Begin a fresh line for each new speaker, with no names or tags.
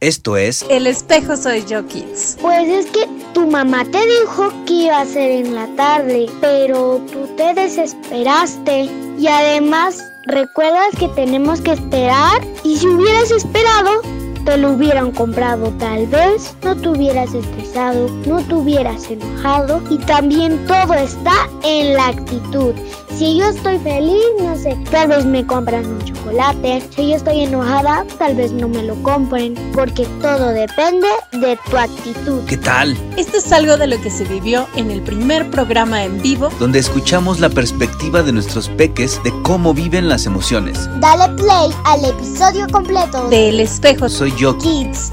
Esto es
El espejo soy yo, Kids.
Pues es que tu mamá te dijo que iba a ser en la tarde, pero tú te desesperaste. Y además, ¿recuerdas que tenemos que esperar? Y si hubieras esperado, te lo hubieran comprado tal vez, no te hubieras estresado, no te hubieras enojado y también todo está en la actitud. Si yo estoy feliz, no sé, tal vez me compran un chocolate. Si yo estoy enojada, tal vez no me lo compren, porque todo depende de tu actitud.
¿Qué tal?
Esto es algo de lo que se vivió en el primer programa en vivo
Donde escuchamos la perspectiva de nuestros peques de cómo viven las emociones.
Dale play al episodio completo
de El espejo
Soy yo.
Kids